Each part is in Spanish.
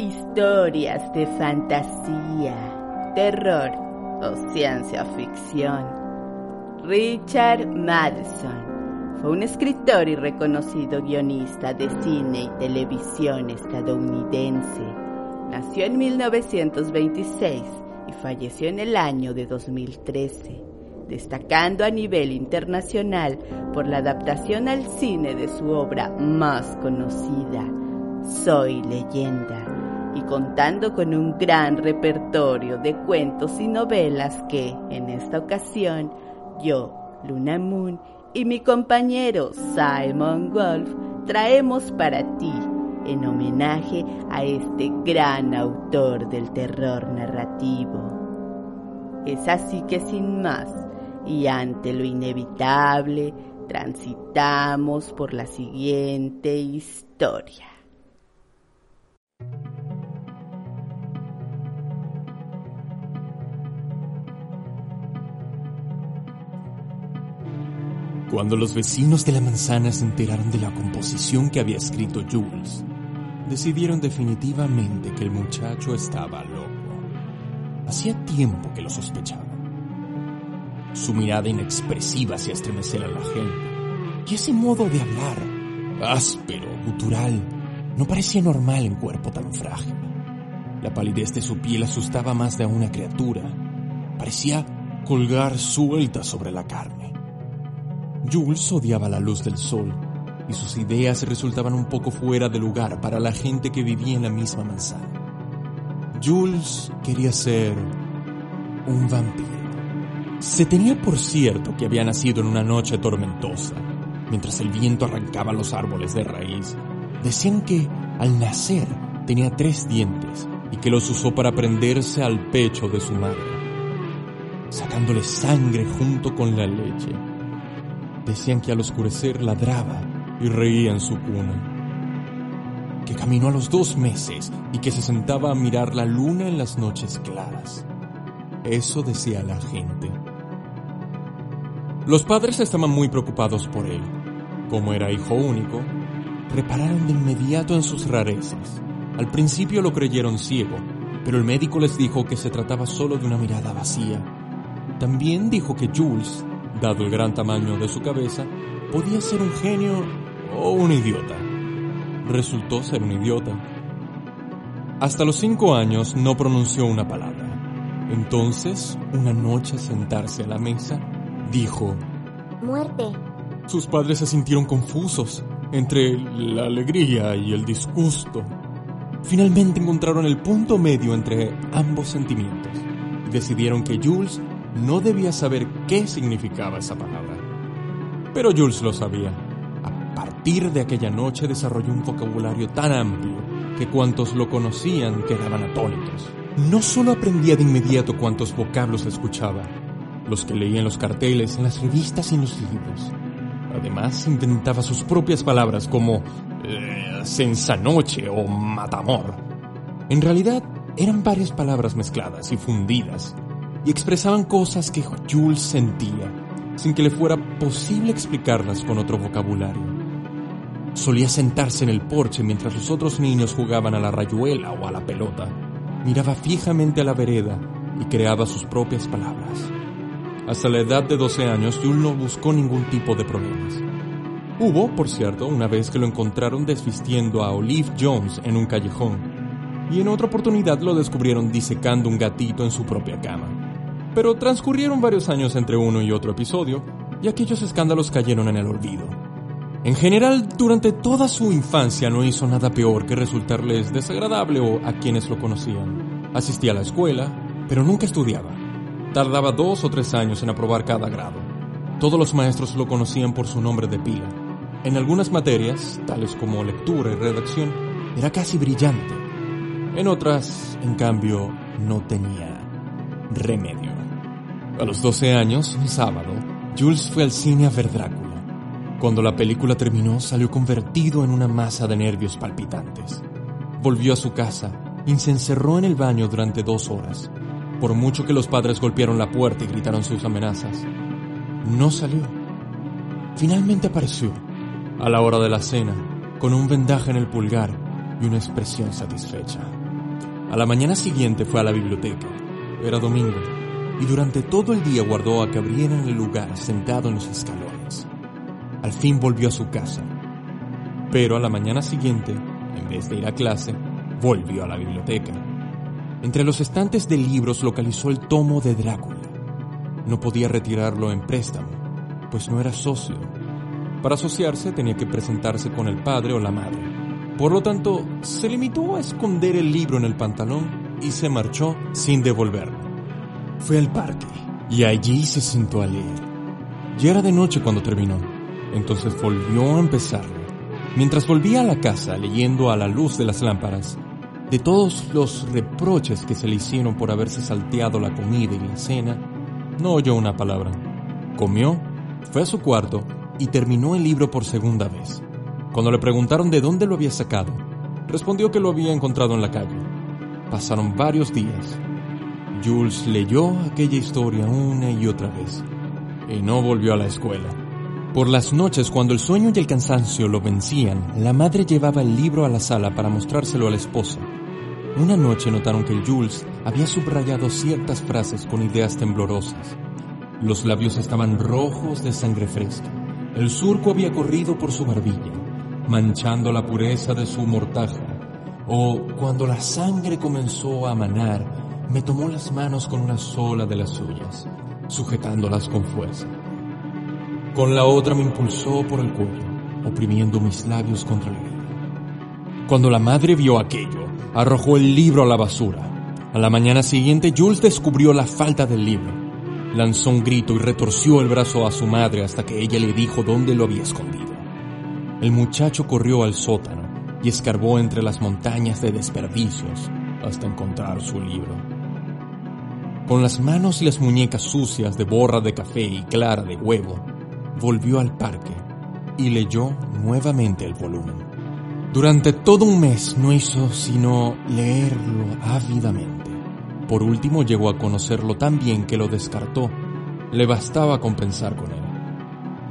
Historias de fantasía, terror o ciencia ficción. Richard Madison fue un escritor y reconocido guionista de cine y televisión estadounidense. Nació en 1926 y falleció en el año de 2013, destacando a nivel internacional por la adaptación al cine de su obra más conocida, Soy leyenda y contando con un gran repertorio de cuentos y novelas que, en esta ocasión, yo, Luna Moon y mi compañero Simon Wolf traemos para ti en homenaje a este gran autor del terror narrativo. Es así que sin más, y ante lo inevitable, transitamos por la siguiente historia. Cuando los vecinos de la manzana se enteraron de la composición que había escrito Jules, decidieron definitivamente que el muchacho estaba loco. Hacía tiempo que lo sospechaban. Su mirada inexpresiva hacía estremecer a la gente. Y ese modo de hablar, áspero, gutural, no parecía normal en cuerpo tan frágil. La palidez de su piel asustaba más de a una criatura. Parecía colgar suelta sobre la carne. Jules odiaba la luz del sol y sus ideas resultaban un poco fuera de lugar para la gente que vivía en la misma manzana. Jules quería ser un vampiro. Se tenía por cierto que había nacido en una noche tormentosa, mientras el viento arrancaba los árboles de raíz. Decían que al nacer tenía tres dientes y que los usó para prenderse al pecho de su madre, sacándole sangre junto con la leche. Decían que al oscurecer ladraba y reía en su cuna. Que caminó a los dos meses y que se sentaba a mirar la luna en las noches claras. Eso decía la gente. Los padres estaban muy preocupados por él. Como era hijo único, repararon de inmediato en sus rarezas. Al principio lo creyeron ciego, pero el médico les dijo que se trataba solo de una mirada vacía. También dijo que Jules, dado el gran tamaño de su cabeza, podía ser un genio o un idiota. Resultó ser un idiota. Hasta los cinco años no pronunció una palabra. Entonces, una noche sentarse a la mesa, dijo, Muerte. Sus padres se sintieron confusos entre la alegría y el disgusto. Finalmente encontraron el punto medio entre ambos sentimientos y decidieron que Jules no debía saber qué significaba esa palabra. Pero Jules lo sabía. A partir de aquella noche desarrolló un vocabulario tan amplio que cuantos lo conocían quedaban atónitos. No solo aprendía de inmediato cuantos vocablos escuchaba, los que leía en los carteles, en las revistas y en los libros. Además, inventaba sus propias palabras como eh, sensanoche o matamor. En realidad, eran varias palabras mezcladas y fundidas, y expresaban cosas que Jules sentía, sin que le fuera posible explicarlas con otro vocabulario. Solía sentarse en el porche mientras los otros niños jugaban a la rayuela o a la pelota. Miraba fijamente a la vereda y creaba sus propias palabras. Hasta la edad de 12 años, Jules no buscó ningún tipo de problemas. Hubo, por cierto, una vez que lo encontraron desvistiendo a Olive Jones en un callejón, y en otra oportunidad lo descubrieron disecando un gatito en su propia cama. Pero transcurrieron varios años entre uno y otro episodio, y aquellos escándalos cayeron en el olvido. En general, durante toda su infancia no hizo nada peor que resultarles desagradable o a quienes lo conocían. Asistía a la escuela, pero nunca estudiaba. Tardaba dos o tres años en aprobar cada grado. Todos los maestros lo conocían por su nombre de pila. En algunas materias, tales como lectura y redacción, era casi brillante. En otras, en cambio, no tenía remedio. A los 12 años, un sábado, Jules fue al cine a ver Drácula. Cuando la película terminó, salió convertido en una masa de nervios palpitantes. Volvió a su casa y se encerró en el baño durante dos horas. Por mucho que los padres golpearon la puerta y gritaron sus amenazas, no salió. Finalmente apareció, a la hora de la cena, con un vendaje en el pulgar y una expresión satisfecha. A la mañana siguiente fue a la biblioteca. Era domingo, y durante todo el día guardó a que abrieran el lugar sentado en los escalones. Al fin volvió a su casa. Pero a la mañana siguiente, en vez de ir a clase, volvió a la biblioteca. Entre los estantes de libros localizó el tomo de Drácula. No podía retirarlo en préstamo, pues no era socio. Para asociarse tenía que presentarse con el padre o la madre. Por lo tanto, se limitó a esconder el libro en el pantalón y se marchó sin devolverlo. Fue al parque y allí se sentó a leer. Ya era de noche cuando terminó, entonces volvió a empezarlo. Mientras volvía a la casa leyendo a la luz de las lámparas, de todos los reproches que se le hicieron por haberse salteado la comida y la cena, no oyó una palabra. Comió, fue a su cuarto y terminó el libro por segunda vez. Cuando le preguntaron de dónde lo había sacado, respondió que lo había encontrado en la calle. Pasaron varios días. Jules leyó aquella historia una y otra vez y no volvió a la escuela. Por las noches, cuando el sueño y el cansancio lo vencían, la madre llevaba el libro a la sala para mostrárselo al esposo. Una noche notaron que Jules había subrayado ciertas frases con ideas temblorosas. Los labios estaban rojos de sangre fresca. El surco había corrido por su barbilla, manchando la pureza de su mortaja. O cuando la sangre comenzó a manar, me tomó las manos con una sola de las suyas, sujetándolas con fuerza. Con la otra me impulsó por el cuello, oprimiendo mis labios contra él. Cuando la madre vio aquello, arrojó el libro a la basura. A la mañana siguiente, Jules descubrió la falta del libro. Lanzó un grito y retorció el brazo a su madre hasta que ella le dijo dónde lo había escondido. El muchacho corrió al sótano y escarbó entre las montañas de desperdicios hasta encontrar su libro. Con las manos y las muñecas sucias de borra de café y clara de huevo, volvió al parque y leyó nuevamente el volumen. Durante todo un mes no hizo sino leerlo ávidamente. Por último llegó a conocerlo tan bien que lo descartó. Le bastaba compensar con él.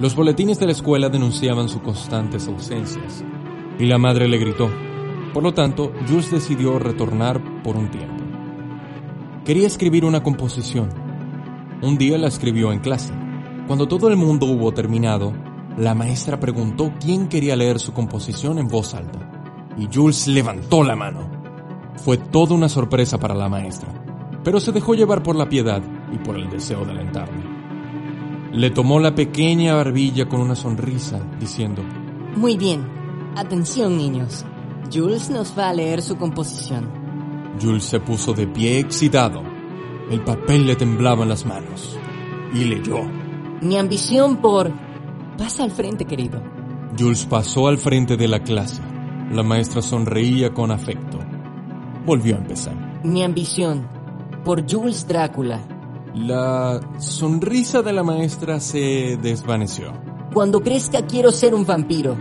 Los boletines de la escuela denunciaban sus constantes ausencias, y la madre le gritó. Por lo tanto, Jules decidió retornar por un tiempo. Quería escribir una composición. Un día la escribió en clase. Cuando todo el mundo hubo terminado, la maestra preguntó quién quería leer su composición en voz alta, y Jules levantó la mano. Fue toda una sorpresa para la maestra, pero se dejó llevar por la piedad y por el deseo de alentarle. Le tomó la pequeña barbilla con una sonrisa, diciendo, Muy bien, atención niños, Jules nos va a leer su composición. Jules se puso de pie excitado. El papel le temblaba en las manos y leyó. Mi ambición por Pasa al frente, querido. Jules pasó al frente de la clase. La maestra sonreía con afecto. Volvió a empezar. Mi ambición. Por Jules Drácula. La sonrisa de la maestra se desvaneció. Cuando crezca quiero ser un vampiro.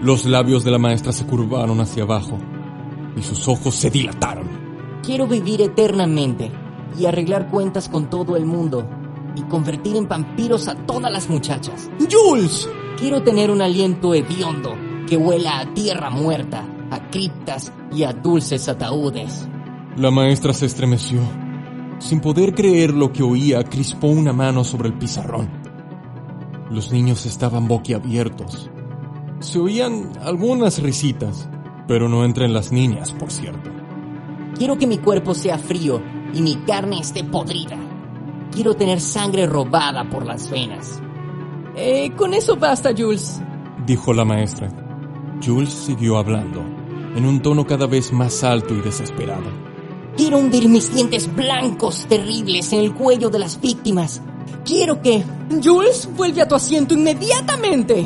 Los labios de la maestra se curvaron hacia abajo y sus ojos se dilataron. Quiero vivir eternamente y arreglar cuentas con todo el mundo y convertir en vampiros a todas las muchachas. ¡Jules! Quiero tener un aliento hediondo que huela a tierra muerta, a criptas y a dulces ataúdes. La maestra se estremeció. Sin poder creer lo que oía, crispó una mano sobre el pizarrón. Los niños estaban boquiabiertos. Se oían algunas risitas, pero no entre las niñas, por cierto. Quiero que mi cuerpo sea frío y mi carne esté podrida. Quiero tener sangre robada por las venas. Eh, con eso basta, Jules, dijo la maestra. Jules siguió hablando, en un tono cada vez más alto y desesperado. Quiero hundir mis dientes blancos terribles en el cuello de las víctimas. Quiero que... Jules, vuelve a tu asiento inmediatamente.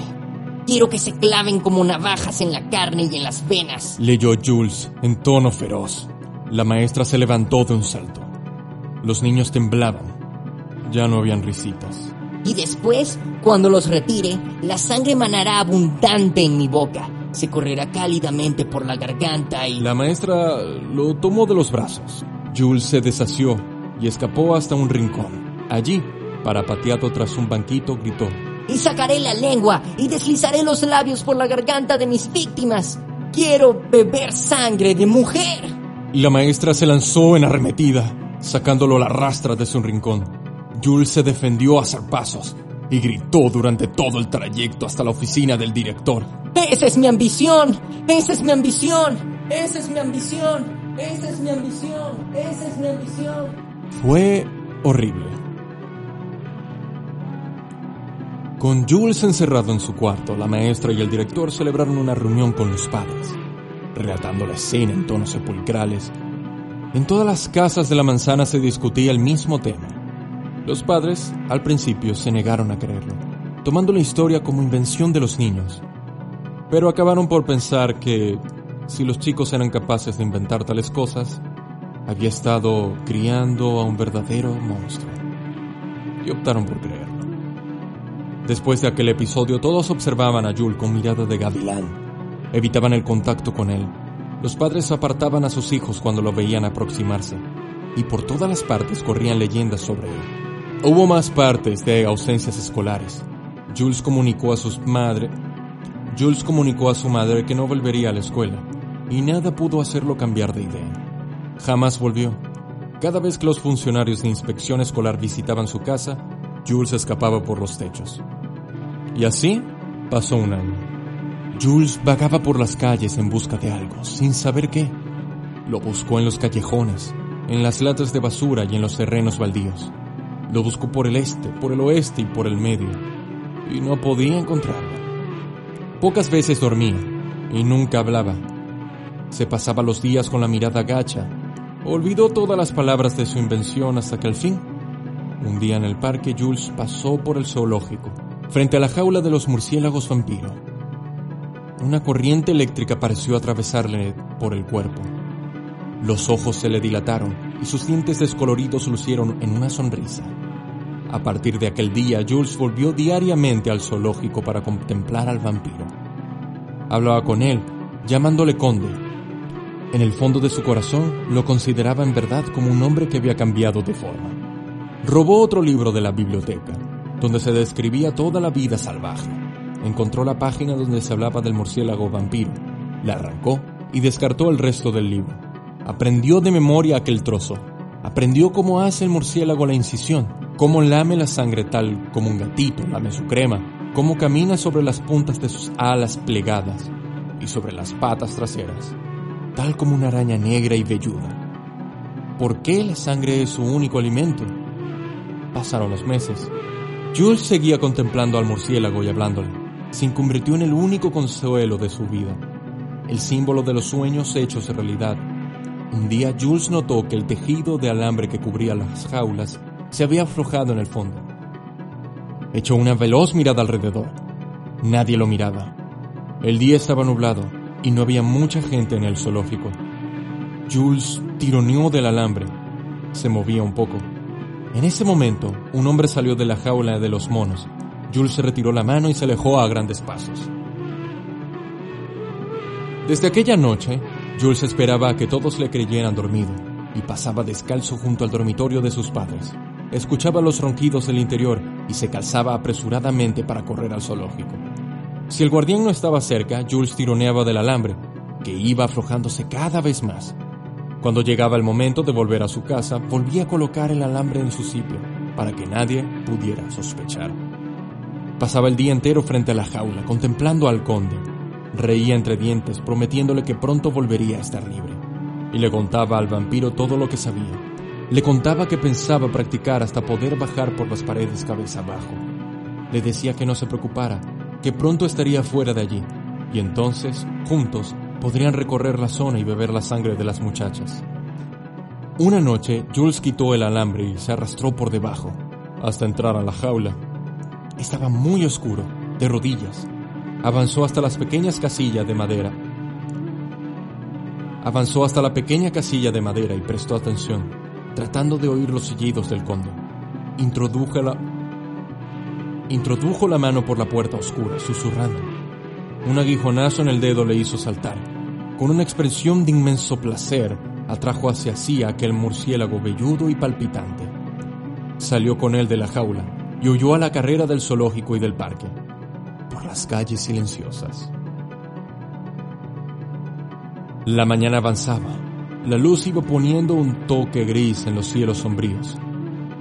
Quiero que se claven como navajas en la carne y en las venas. Leyó Jules en tono feroz. La maestra se levantó de un salto. Los niños temblaban. Ya no habían risitas. Y después, cuando los retire, la sangre manará abundante en mi boca. Se correrá cálidamente por la garganta y... La maestra lo tomó de los brazos. Jules se desació y escapó hasta un rincón. Allí, parapateado tras un banquito, gritó. Y sacaré la lengua y deslizaré los labios por la garganta de mis víctimas. Quiero beber sangre de mujer. La maestra se lanzó en arremetida, sacándolo a la rastra de su rincón. Jules se defendió a zarpazos y gritó durante todo el trayecto hasta la oficina del director. ¡Esa es mi ambición! ¡Esa es mi ambición! ¡Esa es mi ambición! ¡Esa es mi ambición! ¡Esa es mi ambición! Fue horrible. Con Jules encerrado en su cuarto, la maestra y el director celebraron una reunión con los padres, relatando la escena en tonos sepulcrales. En todas las casas de la manzana se discutía el mismo tema. Los padres, al principio, se negaron a creerlo, tomando la historia como invención de los niños. Pero acabaron por pensar que, si los chicos eran capaces de inventar tales cosas, había estado criando a un verdadero monstruo. Y optaron por creerlo. Después de aquel episodio, todos observaban a Jules con mirada de gavilán. Evitaban el contacto con él. Los padres apartaban a sus hijos cuando lo veían aproximarse. Y por todas las partes corrían leyendas sobre él. Hubo más partes de ausencias escolares. Jules comunicó a su madre, Jules comunicó a su madre que no volvería a la escuela, y nada pudo hacerlo cambiar de idea. Jamás volvió. Cada vez que los funcionarios de inspección escolar visitaban su casa, Jules escapaba por los techos. Y así pasó un año. Jules vagaba por las calles en busca de algo, sin saber qué. Lo buscó en los callejones, en las latas de basura y en los terrenos baldíos. Lo buscó por el este, por el oeste y por el medio, y no podía encontrarlo. Pocas veces dormía y nunca hablaba. Se pasaba los días con la mirada gacha. Olvidó todas las palabras de su invención hasta que al fin, un día en el parque, Jules pasó por el zoológico frente a la jaula de los murciélagos vampiro. Una corriente eléctrica pareció atravesarle por el cuerpo. Los ojos se le dilataron y sus dientes descoloridos lucieron en una sonrisa. A partir de aquel día, Jules volvió diariamente al zoológico para contemplar al vampiro. Hablaba con él, llamándole conde. En el fondo de su corazón lo consideraba en verdad como un hombre que había cambiado de forma. Robó otro libro de la biblioteca donde se describía toda la vida salvaje. Encontró la página donde se hablaba del murciélago vampiro, la arrancó y descartó el resto del libro. Aprendió de memoria aquel trozo. Aprendió cómo hace el murciélago la incisión, cómo lame la sangre tal como un gatito lame su crema, cómo camina sobre las puntas de sus alas plegadas y sobre las patas traseras, tal como una araña negra y velluda. ¿Por qué la sangre es su único alimento? Pasaron los meses Jules seguía contemplando al murciélago y hablándole. Se convirtió en el único consuelo de su vida, el símbolo de los sueños hechos realidad. Un día Jules notó que el tejido de alambre que cubría las jaulas se había aflojado en el fondo. Echó una veloz mirada alrededor. Nadie lo miraba. El día estaba nublado y no había mucha gente en el zoológico. Jules tironeó del alambre. Se movía un poco. En ese momento, un hombre salió de la jaula de los monos. Jules se retiró la mano y se alejó a grandes pasos. Desde aquella noche, Jules esperaba a que todos le creyeran dormido y pasaba descalzo junto al dormitorio de sus padres. Escuchaba los ronquidos del interior y se calzaba apresuradamente para correr al zoológico. Si el guardián no estaba cerca, Jules tironeaba del alambre, que iba aflojándose cada vez más. Cuando llegaba el momento de volver a su casa, volvía a colocar el alambre en su sitio, para que nadie pudiera sospechar. Pasaba el día entero frente a la jaula, contemplando al conde. Reía entre dientes, prometiéndole que pronto volvería a estar libre. Y le contaba al vampiro todo lo que sabía. Le contaba que pensaba practicar hasta poder bajar por las paredes cabeza abajo. Le decía que no se preocupara, que pronto estaría fuera de allí, y entonces, juntos, podrían recorrer la zona y beber la sangre de las muchachas. Una noche, Jules quitó el alambre y se arrastró por debajo, hasta entrar a la jaula. Estaba muy oscuro, de rodillas. Avanzó hasta las pequeñas casillas de madera. Avanzó hasta la pequeña casilla de madera y prestó atención, tratando de oír los sillidos del conde. Introdujo introdujo la mano por la puerta oscura, susurrando. Un aguijonazo en el dedo le hizo saltar. Con una expresión de inmenso placer, atrajo hacia sí a aquel murciélago velludo y palpitante. Salió con él de la jaula y huyó a la carrera del zoológico y del parque, por las calles silenciosas. La mañana avanzaba. La luz iba poniendo un toque gris en los cielos sombríos,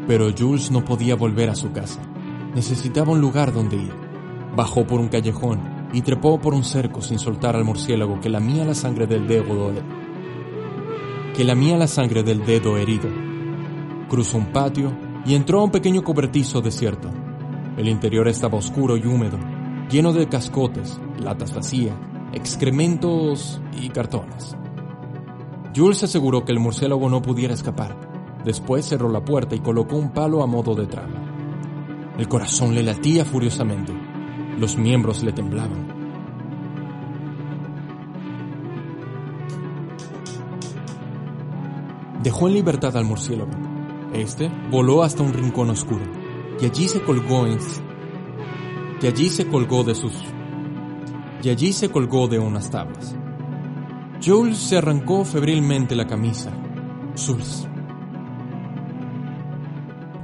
pero Jules no podía volver a su casa. Necesitaba un lugar donde ir. Bajó por un callejón y trepó por un cerco sin soltar al murciélago que lamía la sangre del dedo que lamía la sangre del dedo herido. Cruzó un patio y entró a un pequeño cobertizo desierto. El interior estaba oscuro y húmedo, lleno de cascotes, latas vacías, excrementos y cartones. Jules se aseguró que el murciélago no pudiera escapar. Después cerró la puerta y colocó un palo a modo de trama. El corazón le latía furiosamente. Los miembros le temblaban. Dejó en libertad al murciélago. Este voló hasta un rincón oscuro y allí se colgó en y allí se colgó de sus y allí se colgó de unas tablas. Jules se arrancó febrilmente la camisa. Jules.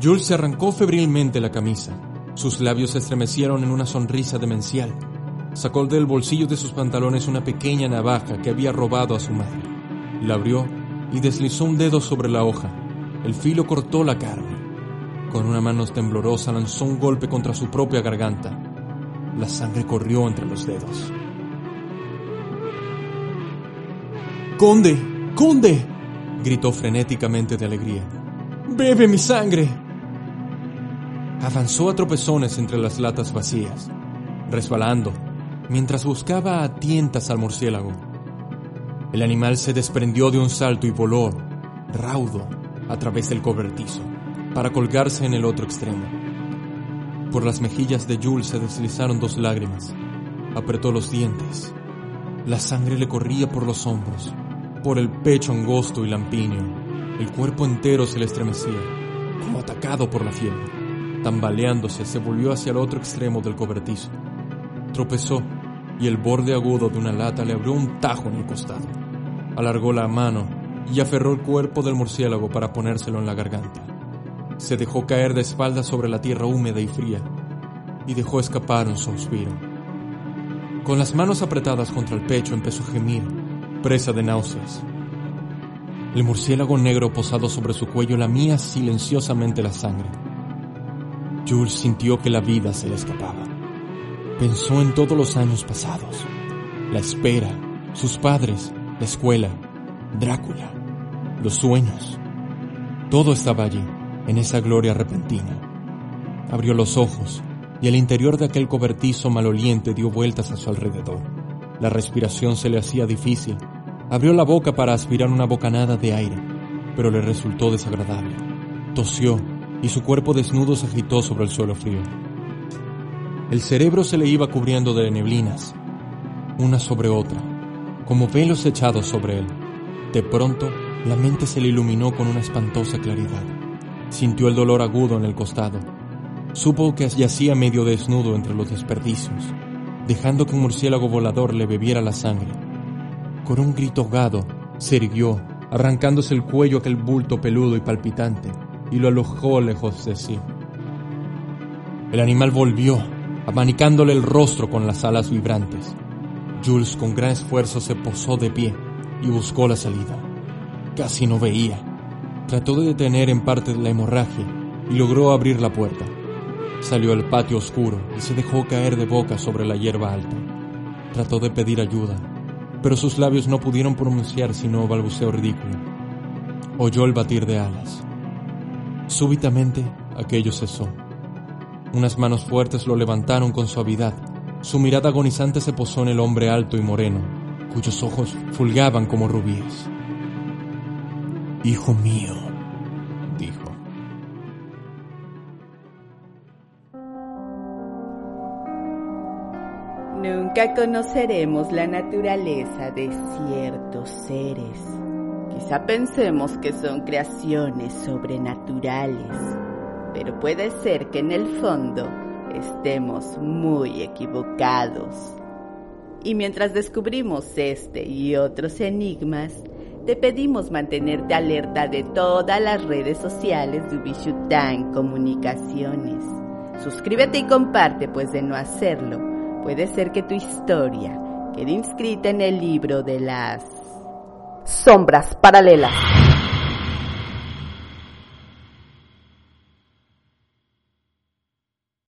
Jules se arrancó febrilmente la camisa. Sus labios se estremecieron en una sonrisa demencial. Sacó del bolsillo de sus pantalones una pequeña navaja que había robado a su madre. La abrió y deslizó un dedo sobre la hoja. El filo cortó la carne. Con una mano temblorosa lanzó un golpe contra su propia garganta. La sangre corrió entre los dedos. Conde, conde, gritó frenéticamente de alegría. Bebe mi sangre. Avanzó a tropezones entre las latas vacías, resbalando, mientras buscaba a tientas al murciélago. El animal se desprendió de un salto y voló, raudo, a través del cobertizo, para colgarse en el otro extremo. Por las mejillas de Jules se deslizaron dos lágrimas. Apretó los dientes. La sangre le corría por los hombros, por el pecho angosto y lampiño. El cuerpo entero se le estremecía, como atacado por la fiebre. Tambaleándose, se volvió hacia el otro extremo del cobertizo. Tropezó y el borde agudo de una lata le abrió un tajo en el costado. Alargó la mano y aferró el cuerpo del murciélago para ponérselo en la garganta. Se dejó caer de espaldas sobre la tierra húmeda y fría y dejó escapar un suspiro. Con las manos apretadas contra el pecho empezó a gemir, presa de náuseas. El murciélago negro posado sobre su cuello lamía silenciosamente la sangre. Jules sintió que la vida se le escapaba. Pensó en todos los años pasados, la espera, sus padres, la escuela, Drácula, los sueños. Todo estaba allí, en esa gloria repentina. Abrió los ojos y el interior de aquel cobertizo maloliente dio vueltas a su alrededor. La respiración se le hacía difícil. Abrió la boca para aspirar una bocanada de aire, pero le resultó desagradable. Tosió y su cuerpo desnudo se agitó sobre el suelo frío. El cerebro se le iba cubriendo de neblinas, una sobre otra, como velos echados sobre él. De pronto, la mente se le iluminó con una espantosa claridad. Sintió el dolor agudo en el costado. Supo que yacía medio desnudo entre los desperdicios, dejando que un murciélago volador le bebiera la sangre. Con un grito ahogado, se irguió, arrancándose el cuello aquel bulto peludo y palpitante, y lo alojó lejos de sí. El animal volvió, abanicándole el rostro con las alas vibrantes. Jules con gran esfuerzo se posó de pie y buscó la salida. Casi no veía. Trató de detener en parte la hemorragia y logró abrir la puerta. Salió al patio oscuro y se dejó caer de boca sobre la hierba alta. Trató de pedir ayuda, pero sus labios no pudieron pronunciar sino balbuceo ridículo. Oyó el batir de alas. Súbitamente aquello cesó. Unas manos fuertes lo levantaron con suavidad. Su mirada agonizante se posó en el hombre alto y moreno, cuyos ojos fulgaban como rubíes. Hijo mío, dijo. Nunca conoceremos la naturaleza de ciertos seres. Quizá pensemos que son creaciones sobrenaturales, pero puede ser que en el fondo estemos muy equivocados. Y mientras descubrimos este y otros enigmas, te pedimos mantenerte alerta de todas las redes sociales de Ubishutan Comunicaciones. Suscríbete y comparte, pues de no hacerlo, puede ser que tu historia quede inscrita en el libro de las Sombras Paralelas.